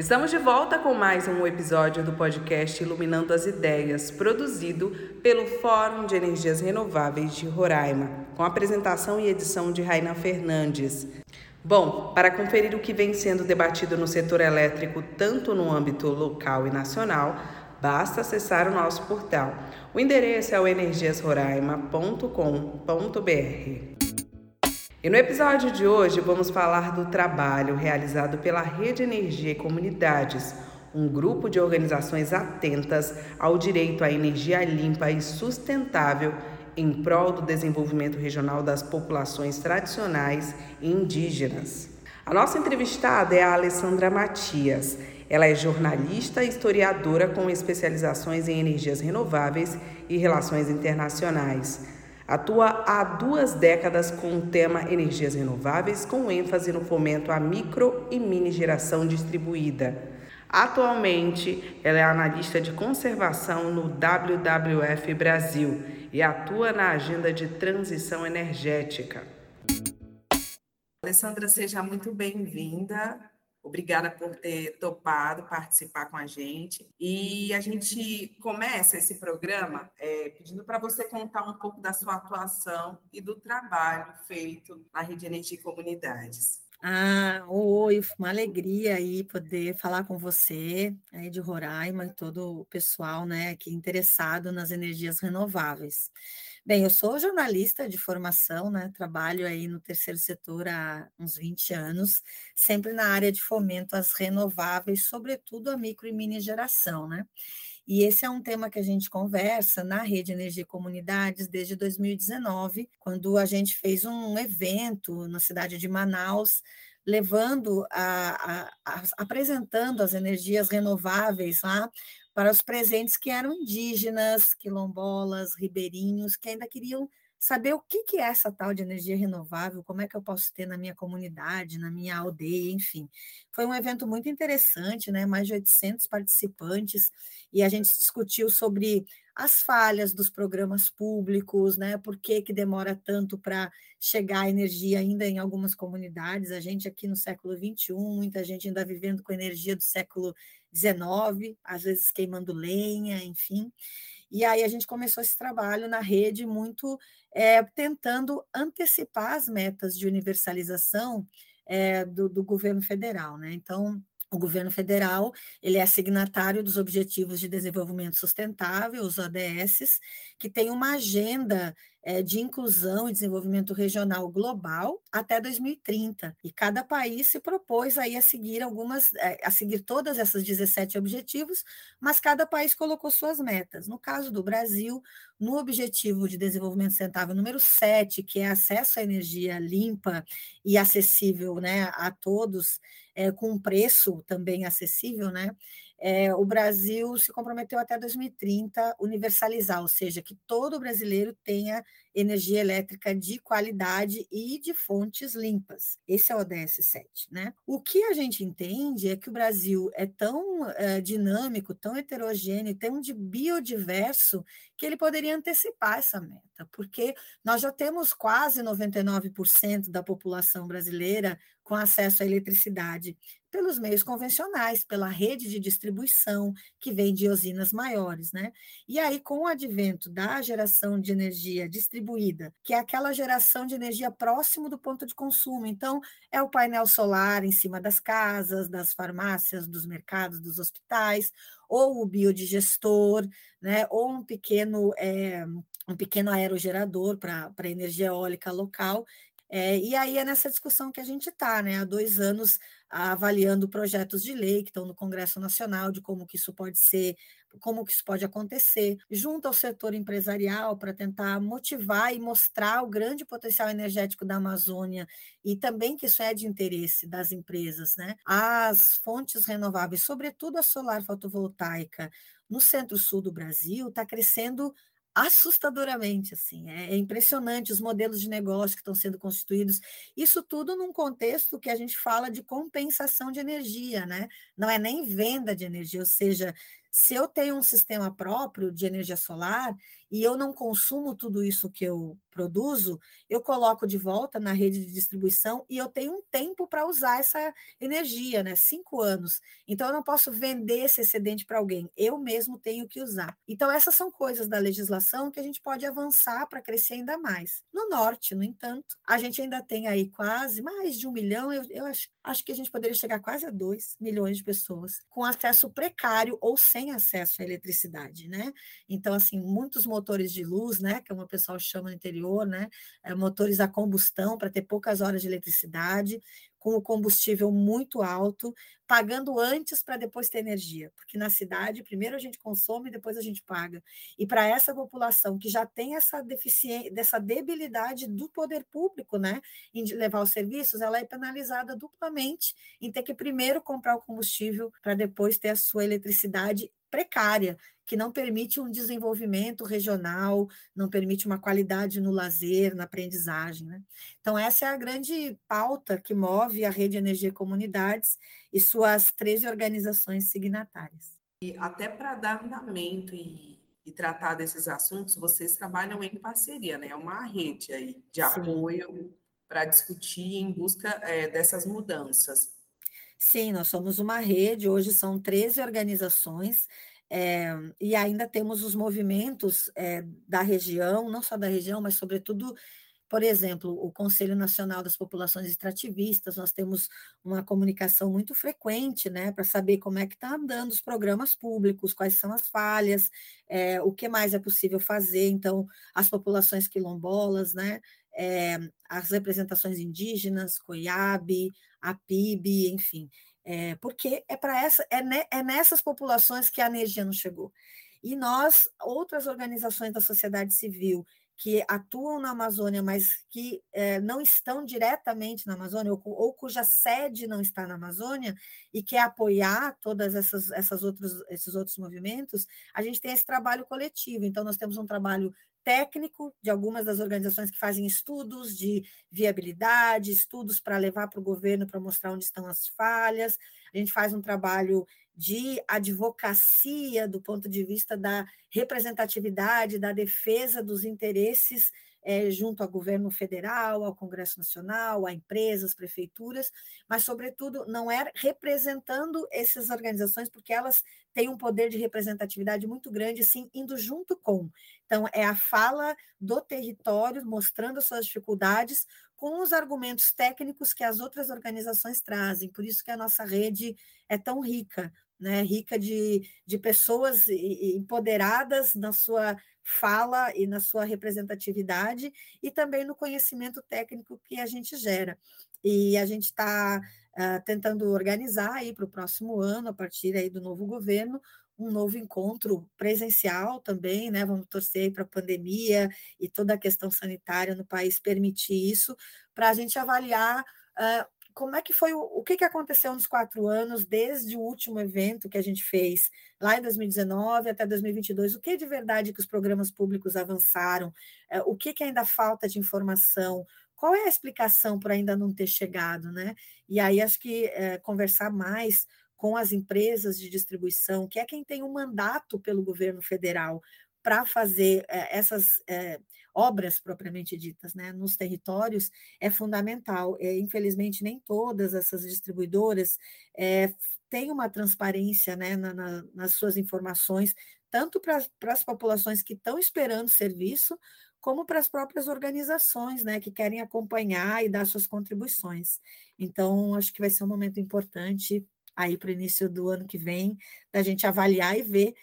Estamos de volta com mais um episódio do podcast Iluminando as Ideias, produzido pelo Fórum de Energias Renováveis de Roraima, com apresentação e edição de Raina Fernandes. Bom, para conferir o que vem sendo debatido no setor elétrico, tanto no âmbito local e nacional, basta acessar o nosso portal. O endereço é o energiasroraima.com.br. E no episódio de hoje vamos falar do trabalho realizado pela Rede Energia e Comunidades, um grupo de organizações atentas ao direito à energia limpa e sustentável em prol do desenvolvimento regional das populações tradicionais e indígenas. A nossa entrevistada é a Alessandra Matias. Ela é jornalista e historiadora com especializações em energias renováveis e relações internacionais. Atua há duas décadas com o tema Energias Renováveis, com ênfase no fomento à micro e mini geração distribuída. Atualmente, ela é analista de conservação no WWF Brasil e atua na agenda de transição energética. Alessandra, seja muito bem-vinda. Obrigada por ter topado participar com a gente. E a gente começa esse programa é, pedindo para você contar um pouco da sua atuação e do trabalho feito na Rede Energia e Comunidades. Ah, oi, uma alegria aí poder falar com você aí de Roraima e todo o pessoal, né, que interessado nas energias renováveis. Bem, eu sou jornalista de formação, né? Trabalho aí no terceiro setor há uns 20 anos, sempre na área de fomento às renováveis, sobretudo a micro e mini geração, né? E esse é um tema que a gente conversa na Rede Energia e Comunidades desde 2019, quando a gente fez um evento na cidade de Manaus, levando a, a, a, apresentando as energias renováveis lá para os presentes que eram indígenas, quilombolas, ribeirinhos, que ainda queriam saber o que, que é essa tal de energia renovável, como é que eu posso ter na minha comunidade, na minha aldeia, enfim. Foi um evento muito interessante, né? mais de 800 participantes, e a gente discutiu sobre as falhas dos programas públicos, né? Por que, que demora tanto para chegar a energia ainda em algumas comunidades? A gente aqui no século XXI, muita gente ainda vivendo com energia do século XIX, às vezes queimando lenha, enfim. E aí a gente começou esse trabalho na rede muito é, tentando antecipar as metas de universalização é, do, do governo federal, né? Então, o governo federal ele é signatário dos Objetivos de Desenvolvimento Sustentável, os ODS, que tem uma agenda é, de inclusão e desenvolvimento regional global até 2030. E cada país se propôs aí a seguir algumas, é, a seguir todas essas 17 objetivos, mas cada país colocou suas metas. No caso do Brasil, no Objetivo de Desenvolvimento Sustentável número 7, que é acesso à energia limpa e acessível né, a todos, é, com um preço também acessível, né? é, o Brasil se comprometeu até 2030 universalizar, ou seja, que todo brasileiro tenha energia elétrica de qualidade e de fontes limpas. Esse é o ODS 7, né? O que a gente entende é que o Brasil é tão é, dinâmico, tão heterogêneo, tão de biodiverso que ele poderia antecipar essa meta, porque nós já temos quase 99% da população brasileira com acesso à eletricidade pelos meios convencionais, pela rede de distribuição que vem de usinas maiores, né? E aí, com o advento da geração de energia distribuída, que é aquela geração de energia próximo do ponto de consumo, então é o painel solar em cima das casas, das farmácias, dos mercados, dos hospitais, ou o biodigestor, né? Ou um pequeno é, um pequeno aerogerador para energia eólica local, é, e aí é nessa discussão que a gente está, né? Há dois anos avaliando projetos de lei que estão no Congresso Nacional de como que isso pode ser, como que isso pode acontecer, junto ao setor empresarial para tentar motivar e mostrar o grande potencial energético da Amazônia e também que isso é de interesse das empresas, né? As fontes renováveis, sobretudo a solar fotovoltaica, no centro-sul do Brasil, está crescendo assustadoramente, assim, é, é, impressionante os modelos de negócio que estão sendo constituídos, isso tudo num contexto que a gente fala de compensação de energia, né? Não é nem venda de energia, ou seja, Se eu tenho um sistema próprio de energia solar e eu não consumo tudo isso que eu produzo, eu coloco de volta na rede de distribuição e eu tenho um tempo para usar essa energia, né? Cinco anos. Então eu não posso vender esse excedente para alguém, eu mesmo tenho que usar. Então essas são coisas da legislação que a gente pode avançar para crescer ainda mais. No norte, no entanto, a gente ainda tem aí quase mais de um milhão, eu, eu acho, acho que a gente poderia chegar quase a dois milhões de pessoas com acesso precário ou sem acesso à eletricidade, né? Então, assim, muitos motores de luz, né, que é uma pessoa chama no interior, né, é, motores a combustão para ter poucas horas de eletricidade, com o combustível muito alto, pagando antes para depois ter energia, porque na cidade primeiro a gente consome e depois a gente paga. E para essa população que já tem essa deficiência, dessa debilidade do poder público, né, em levar os serviços, ela é penalizada duplamente em ter que primeiro comprar o combustível para depois ter a sua eletricidade precária, que não permite um desenvolvimento regional, não permite uma qualidade no lazer, na aprendizagem. Né? Então, essa é a grande pauta que move a Rede Energia e Comunidades suas 13 organizações signatárias. E até para dar andamento e, e, tratar desses assuntos, vocês trabalham em parceria, né? É uma rede aí de Sim. apoio para discutir em busca é, dessas mudanças. Sim, nós somos uma rede, hoje são 13 organizações, é, e ainda temos os movimentos é, da região, não só da região, mas sobretudo, por exemplo, o Conselho Nacional das Populações Extrativistas, nós temos uma comunicação muito frequente, né, para saber como é que está andando os programas públicos, quais são as falhas, é, o que mais é possível fazer, então, as populações quilombolas, né, as representações indígenas, COIAB, a PIB, enfim. É, porque é para essa, é, ne, é nessas populações que a energia não chegou. E nós, outras organizações da sociedade civil que atuam na Amazônia, mas que é, não estão diretamente na Amazônia, ou, ou, cuja sede não está na Amazônia, e quer apoiar todas essas, essas outros, esses outros movimentos, a gente tem esse trabalho coletivo. Então, nós temos um trabalho técnico de algumas das organizações que fazem estudos de viabilidade, estudos para levar para o governo para mostrar onde estão as falhas. A gente faz um trabalho de advocacia do ponto de vista da representatividade, da defesa dos interesses é, junto ao governo federal, ao Congresso Nacional, a empresas, prefeituras, mas, sobretudo, não é representando essas organizações, porque elas têm um poder de representatividade muito grande, sim, indo junto com. Então, é a fala do território, mostrando suas dificuldades, com os argumentos técnicos que as outras organizações trazem. Por isso que a nossa rede é tão rica, né? rica de, de pessoas empoderadas na sua fala e na sua representatividade e também no conhecimento técnico que a gente gera. E a gente está uh, tentando organizar aí para o próximo ano, a partir aí do novo governo, um novo encontro presencial também, né? Vamos torcer para a pandemia e toda a questão sanitária no país permitir isso, para a gente avaliar uh, como é que foi o, o que, que aconteceu nos quatro anos, desde o último evento que a gente fez lá em 2019 até 2022, o que de verdade que os programas públicos avançaram, uh, o que, que ainda falta de informação, qual é a explicação para ainda não ter chegado, né? E aí acho que uh, conversar mais com as empresas de distribuição, que é quem tem um mandato pelo governo federal para fazer é, essas é, obras propriamente ditas né, nos territórios, é fundamental. É, infelizmente, nem todas essas distribuidoras é, têm uma transparência né, na, na, nas suas informações, tanto para as populações que estão esperando serviço, como para as próprias organizações, né, que querem acompanhar e dar suas contribuições. Então, acho que vai ser um momento importante aí para o início do ano que vem, da gente avaliar e ver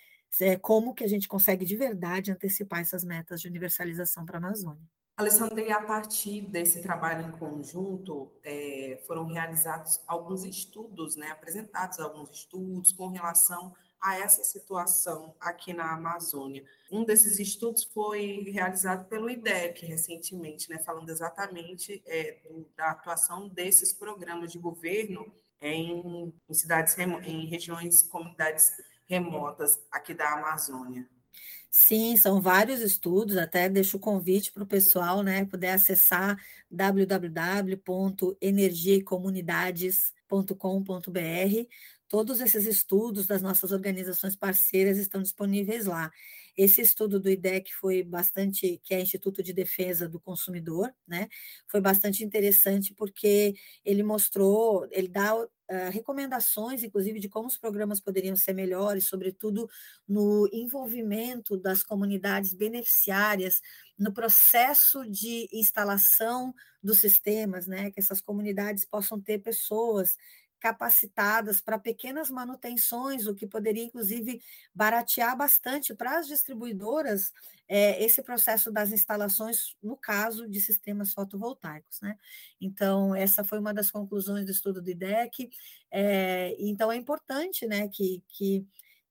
é, como que a gente consegue de verdade antecipar essas metas de universalização para a Amazônia. Alessandra, e a partir desse trabalho em conjunto, é, foram realizados alguns estudos, né, apresentados alguns estudos com relação a essa situação aqui na Amazônia. Um desses estudos foi realizado pelo IDEC recentemente, né, falando exatamente é, da atuação desses programas de governo em, em cidades, em regiões, comunidades remotas aqui da Amazônia. Sim, são vários estudos, até deixo o convite para o pessoal, né, poder acessar www.energiaecomunidades.com.br. todos esses estudos das nossas organizações parceiras estão disponíveis lá. Esse estudo do IDEC foi bastante, que é Instituto de Defesa do Consumidor, né? Foi bastante interessante porque ele mostrou, ele dá uh, recomendações, inclusive, de como os programas poderiam ser melhores, sobretudo no envolvimento das comunidades beneficiárias no processo de instalação dos sistemas, né? Que essas comunidades possam ter pessoas capacitadas para pequenas manutenções, o que poderia, inclusive, baratear bastante para as distribuidoras é, esse processo das instalações, no caso de sistemas fotovoltaicos. Né? Então, essa foi uma das conclusões do estudo do IDEC. É, então, é importante né, que, que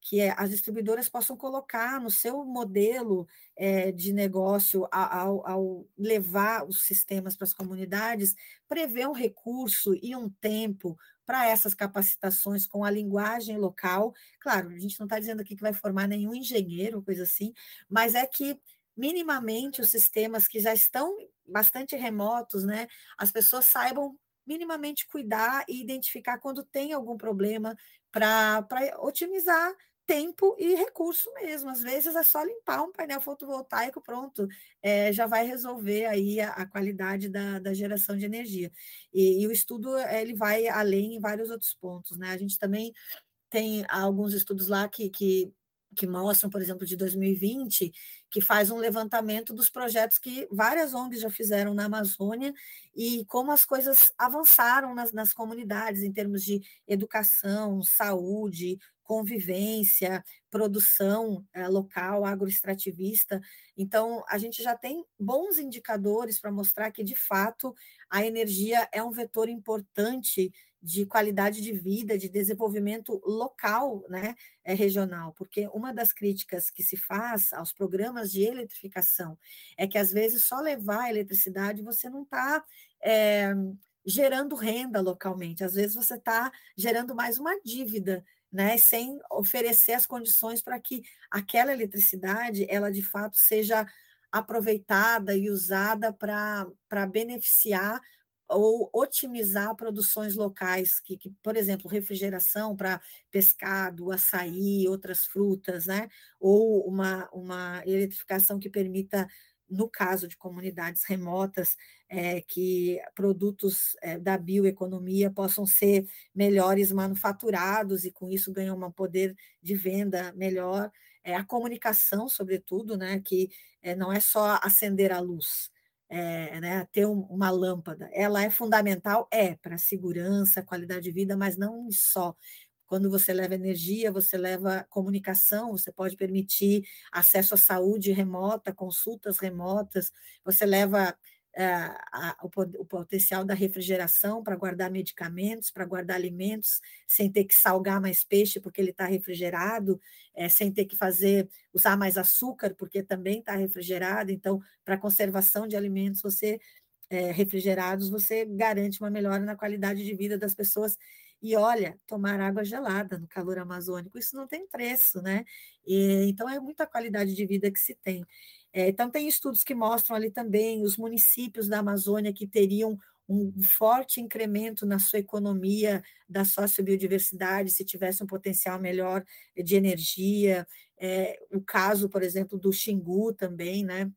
que as distribuidoras possam colocar no seu modelo é, de negócio ao, ao, levar os sistemas para as comunidades, prever um recurso e um tempo para essas capacitações com a linguagem local. Claro, a gente não está dizendo aqui que vai formar nenhum engenheiro, coisa assim, mas é que minimamente os sistemas que já estão bastante remotos, né, as pessoas saibam minimamente cuidar e identificar quando tem algum problema para otimizar tempo e recurso mesmo. Às vezes é só limpar um painel fotovoltaico, pronto, é, já vai resolver aí a, a qualidade da, da, geração de energia. E, e, o estudo ele vai além em vários outros pontos, né? A gente também tem alguns estudos lá que, que que mostram, por exemplo, de 2020, que faz um levantamento dos projetos que várias ONGs já fizeram na Amazônia e como as coisas avançaram nas, nas comunidades em termos de educação, saúde, convivência, produção é, local, agroextrativista. Então, a gente já tem bons indicadores para mostrar que, de fato, a energia é um vetor importante de qualidade de vida, de desenvolvimento local, né, é, regional, porque uma das críticas que se faz aos programas de eletrificação é que, às vezes, só levar a eletricidade você não está é, gerando renda localmente, às vezes você está gerando mais uma dívida né, sem oferecer as condições para que aquela eletricidade, ela de fato seja aproveitada e usada para beneficiar ou otimizar produções locais, que, que por exemplo, refrigeração para pescado, açaí, outras frutas, né? ou uma, uma eletrificação que permita no caso de comunidades remotas, é, que produtos é, da bioeconomia possam ser melhores manufaturados e com isso ganham um poder de venda melhor. É, a comunicação, sobretudo, né, que é, não é só acender a luz, é, né, ter um, uma lâmpada, ela é fundamental, é, para segurança, qualidade de vida, mas não só. Quando você leva energia, você leva comunicação, você pode permitir acesso à saúde remota, consultas remotas, você leva é, a, o, o, potencial da refrigeração para guardar medicamentos, para guardar alimentos, sem ter que salgar mais peixe porque ele está refrigerado, é, sem ter que fazer usar mais açúcar porque também está refrigerado. Então, para conservação de alimentos, você é, refrigerados, você garante uma melhora na qualidade de vida das pessoas e olha, tomar água gelada no calor amazônico, isso não tem preço, né? E, então é muita qualidade de vida que se tem. É, então tem estudos que mostram ali também os municípios da Amazônia que teriam um forte incremento na sua economia da sociobiodiversidade, se tivesse um potencial melhor de energia. É, o caso, por exemplo, do Xingu também, né?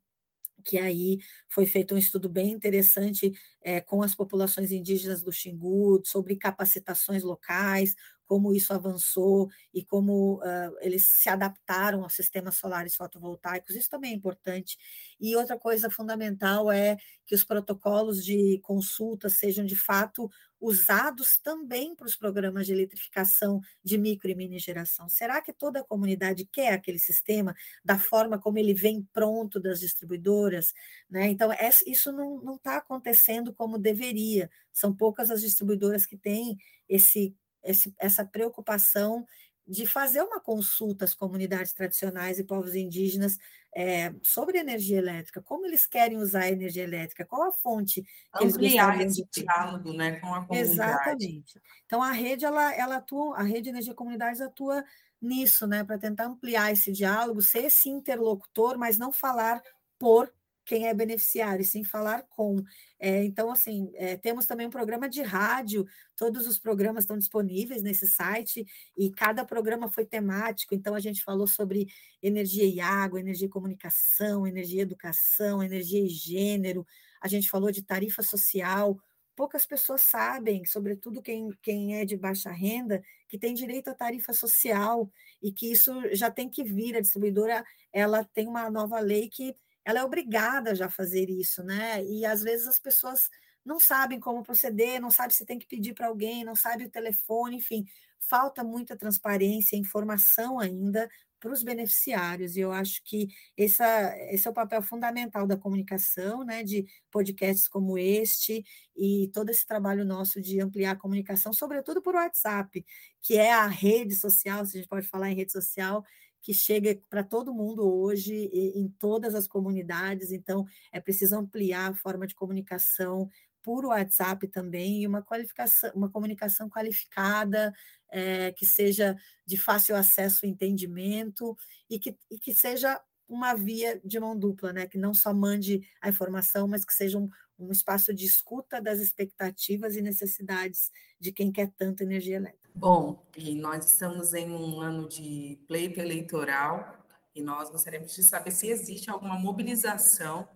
Que aí foi feito um estudo bem interessante é, com as populações indígenas do Xingu, sobre capacitações locais, como isso avançou e como uh, eles se adaptaram aos sistemas solares fotovoltaicos, isso também é importante. E outra coisa fundamental é que os protocolos de consulta sejam de fato usados também para os programas de eletrificação de micro e mini geração. Será que toda a comunidade quer aquele sistema da forma como ele vem pronto das distribuidoras? Né? Então, isso não está acontecendo como deveria. São poucas as distribuidoras que têm esse esse, essa preocupação de fazer uma consulta às comunidades tradicionais e povos indígenas é, sobre energia elétrica, como eles querem usar a energia elétrica, qual a fonte que Ampliar eles esse diálogo né, com a comunidade. Exatamente. Então, a rede, ela, ela atua, a rede de energia comunidades atua nisso, né, para tentar ampliar esse diálogo, ser esse interlocutor, mas não falar por quem é beneficiário, sim falar com. É, então, assim, é, temos também um programa de rádio, todos os programas estão disponíveis nesse site, e cada programa foi temático, então a gente falou sobre energia e água, energia e comunicação, energia e educação, energia e gênero, a gente falou de tarifa social, poucas pessoas sabem, sobretudo quem, quem é de baixa renda, que tem direito à tarifa social e que isso já tem que vir. A distribuidora ela tem uma nova lei que ela é obrigada já a fazer isso, né? E às vezes as pessoas não sabem como proceder, não sabem se tem que pedir para alguém, não sabe o telefone, enfim, falta muita transparência, informação ainda para os beneficiários, e eu acho que essa, esse é o papel fundamental da comunicação, né, de podcasts como este, e todo esse trabalho nosso de ampliar a comunicação, sobretudo por WhatsApp, que é a rede social, se a gente pode falar em rede social, que chega para todo mundo hoje, em todas as comunidades, então é preciso ampliar a forma de comunicação por WhatsApp também, e uma qualificação, uma comunicação qualificada, é, que seja de fácil acesso e entendimento, e que, e que seja uma via de mão dupla, né? que não só mande a informação, mas que seja um, um espaço de escuta das expectativas e necessidades de quem quer tanto energia elétrica. Bom, e nós estamos em um ano de pleito eleitoral e nós gostaríamos de saber se existe alguma mobilização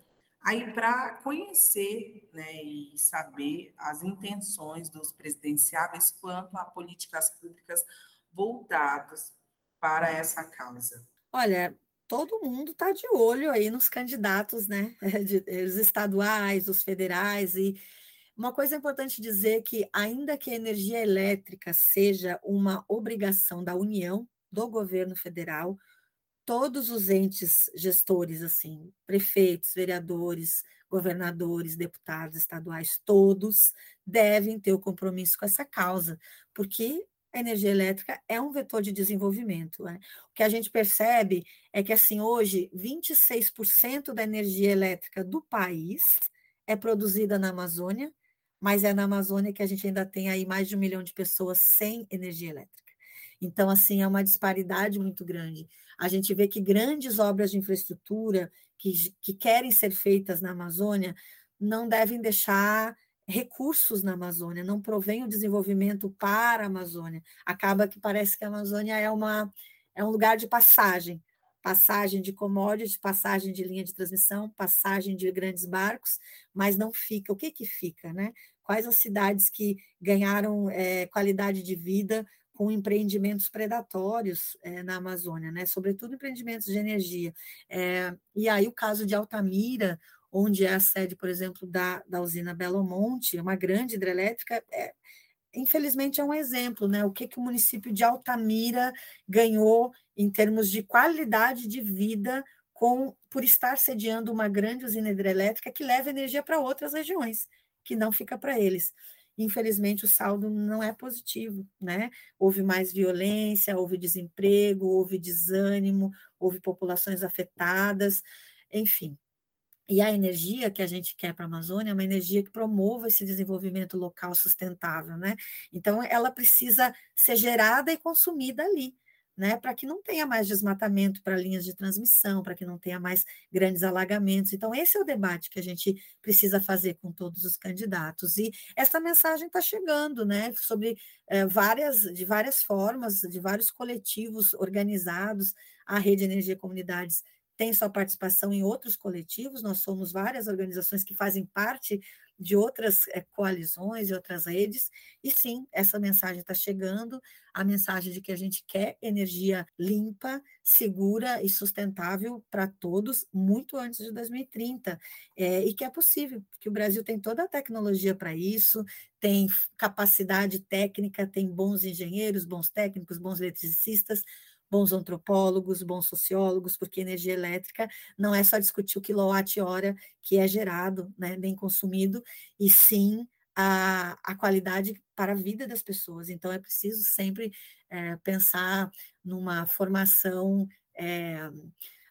aí para conhecer né, e saber as intenções dos presidenciáveis quanto a políticas públicas voltadas para essa causa. Olha, todo mundo está de olho aí nos candidatos, né? De, os estaduais, os federais, e uma coisa importante dizer que, ainda que a energia elétrica seja uma obrigação da União, do governo federal, todos os entes gestores, assim, prefeitos, vereadores, governadores, deputados estaduais, todos devem ter o compromisso com essa causa, porque a energia elétrica é um vetor de desenvolvimento. Né? O que a gente percebe é que, assim, hoje, 26% da energia elétrica do país é produzida na Amazônia, mas é na Amazônia que a gente ainda tem aí mais de um milhão de pessoas sem energia elétrica. Então, assim, é uma disparidade muito grande. A gente vê que grandes obras de infraestrutura que, que querem ser feitas na Amazônia não devem deixar recursos na Amazônia, não provém o desenvolvimento para a Amazônia. Acaba que parece que a Amazônia é, uma, é um lugar de passagem, passagem de commodities, passagem de linha de transmissão, passagem de grandes barcos, mas não fica. O que que fica, né? Quais as cidades que ganharam é, qualidade de vida com empreendimentos predatórios é, na Amazônia, né? sobretudo empreendimentos de energia. É, e aí o caso de Altamira, onde é a sede, por exemplo, da, da usina Belo Monte, uma grande hidrelétrica, é, infelizmente é um exemplo, né? O que, que o município de Altamira ganhou em termos de qualidade de vida com por estar sediando uma grande usina hidrelétrica que leva energia para outras regiões, que não fica para eles infelizmente o saldo não é positivo, né? Houve mais violência, houve desemprego, houve desânimo, houve populações afetadas, enfim. E a energia que a gente quer para a Amazônia é uma energia que promova esse desenvolvimento local sustentável, né? Então, ela precisa ser gerada e consumida ali né, para que não tenha mais desmatamento para linhas de transmissão, para que não tenha mais grandes alagamentos. Então, esse é o debate que a gente precisa fazer com todos os candidatos. E essa mensagem está chegando, né, sobre é, várias, de várias formas, de vários coletivos organizados. A Rede Energia Comunidades tem sua participação em outros coletivos, nós somos várias organizações que fazem parte de outras é, coalizões e outras redes, e sim, essa mensagem está chegando, a mensagem de que a gente quer energia limpa, segura e sustentável para todos, muito antes de 2030, é, e que é possível, que o Brasil tem toda a tecnologia para isso, tem capacidade técnica, tem bons engenheiros, bons técnicos, bons eletricistas, bons antropólogos, bons sociólogos, porque energia elétrica não é só discutir o quilowatt-hora que é gerado, né, bem consumido, e sim a, a qualidade para a vida das pessoas. Então, é preciso sempre é, pensar numa formação é,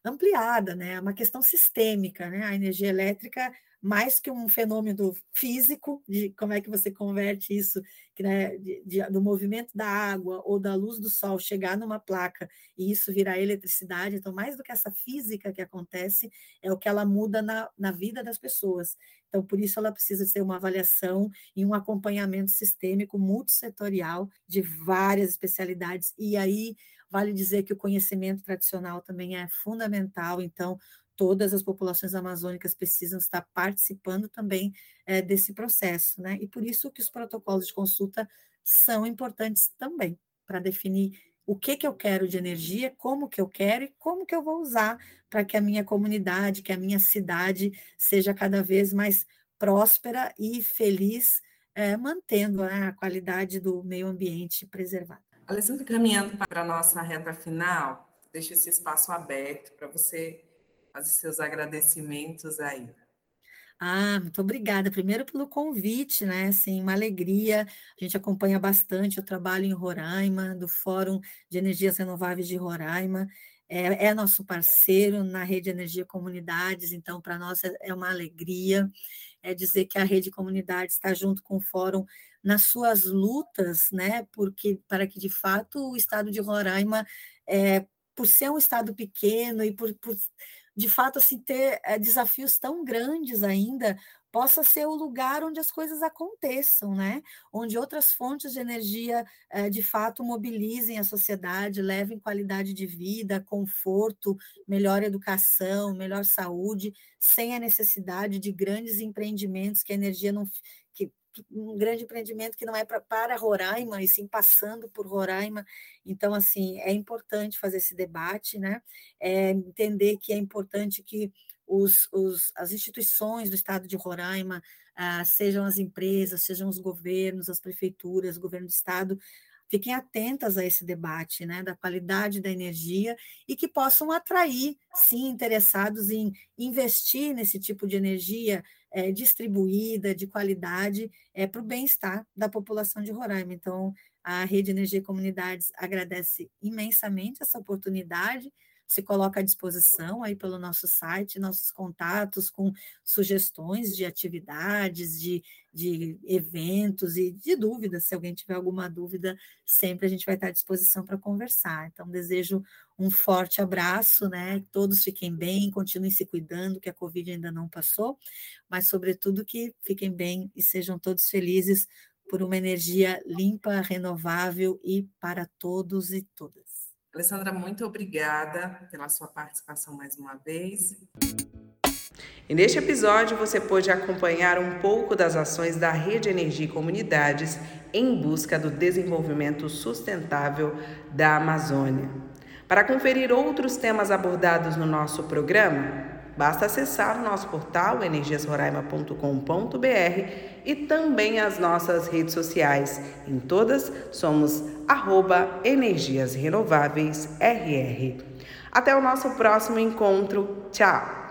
ampliada, né? É uma questão sistêmica, né? A energia elétrica mais que um fenômeno físico, de como é que você converte isso, né, de, de, do movimento da água ou da luz do sol chegar numa placa e isso virar eletricidade. Então, mais do que essa física que acontece, é o que ela muda na, na vida das pessoas. Então, por isso, ela precisa ser uma avaliação e um acompanhamento sistêmico multissetorial de várias especialidades. E aí, vale dizer que o conhecimento tradicional também é fundamental. Então, todas as populações amazônicas precisam estar participando também é, desse processo, né? E por isso que os protocolos de consulta são importantes também para definir o que que eu quero de energia, como que eu quero e como que eu vou usar para que a minha comunidade, que a minha cidade seja cada vez mais próspera e feliz, é, mantendo né, a qualidade do meio ambiente preservada. Alessandra, caminhando para a nossa reta final, deixo esse espaço aberto para você fazer seus agradecimentos aí. Ah, muito obrigada. Primeiro pelo convite, né? Assim, uma alegria. A gente acompanha bastante o trabalho em Roraima, do Fórum de Energias Renováveis de Roraima. É, é nosso parceiro na Rede Energia Comunidades, então, para nós é, é uma alegria é dizer que a Rede Comunidades está junto com o Fórum nas suas lutas, né? Porque para que de fato o estado de Roraima, é, por ser um estado pequeno e por, por de fato assim ter é, desafios tão grandes ainda possa ser o lugar onde as coisas aconteçam, né? Onde outras fontes de energia é, de fato mobilizem a sociedade, levem qualidade de vida, conforto, melhor educação, melhor saúde, sem a necessidade de grandes empreendimentos que a energia não um grande empreendimento que não é pra, para Roraima, e sim passando por Roraima. Então, assim, é importante fazer esse debate, né? É entender que é importante que os, os, as instituições do estado de Roraima, ah, sejam as empresas, sejam os governos, as prefeituras, o governo do estado, fiquem atentas a esse debate, né, da qualidade da energia e que possam atrair, sim, interessados em investir nesse tipo de energia é, distribuída, de qualidade, é, para o bem-estar da população de Roraima. Então, a Rede Energia e Comunidades agradece imensamente essa oportunidade se coloca à disposição aí pelo nosso site, nossos contatos com sugestões de atividades, de, de eventos e de dúvidas. Se alguém tiver alguma dúvida, sempre a gente vai estar à disposição para conversar. Então, desejo um forte abraço, né? Todos fiquem bem, continuem se cuidando, que a Covid ainda não passou, mas, sobretudo, que fiquem bem e sejam todos felizes por uma energia limpa, renovável e para todos e todas. Alessandra, muito obrigada pela sua participação mais uma vez. E neste episódio você pôde acompanhar um pouco das ações da Rede Energia e Comunidades em busca do desenvolvimento sustentável da Amazônia. Para conferir outros temas abordados no nosso programa, Basta acessar o nosso portal energiasroraima.com.br e também as nossas redes sociais. Em todas somos arroba Energias RR. Até o nosso próximo encontro. Tchau!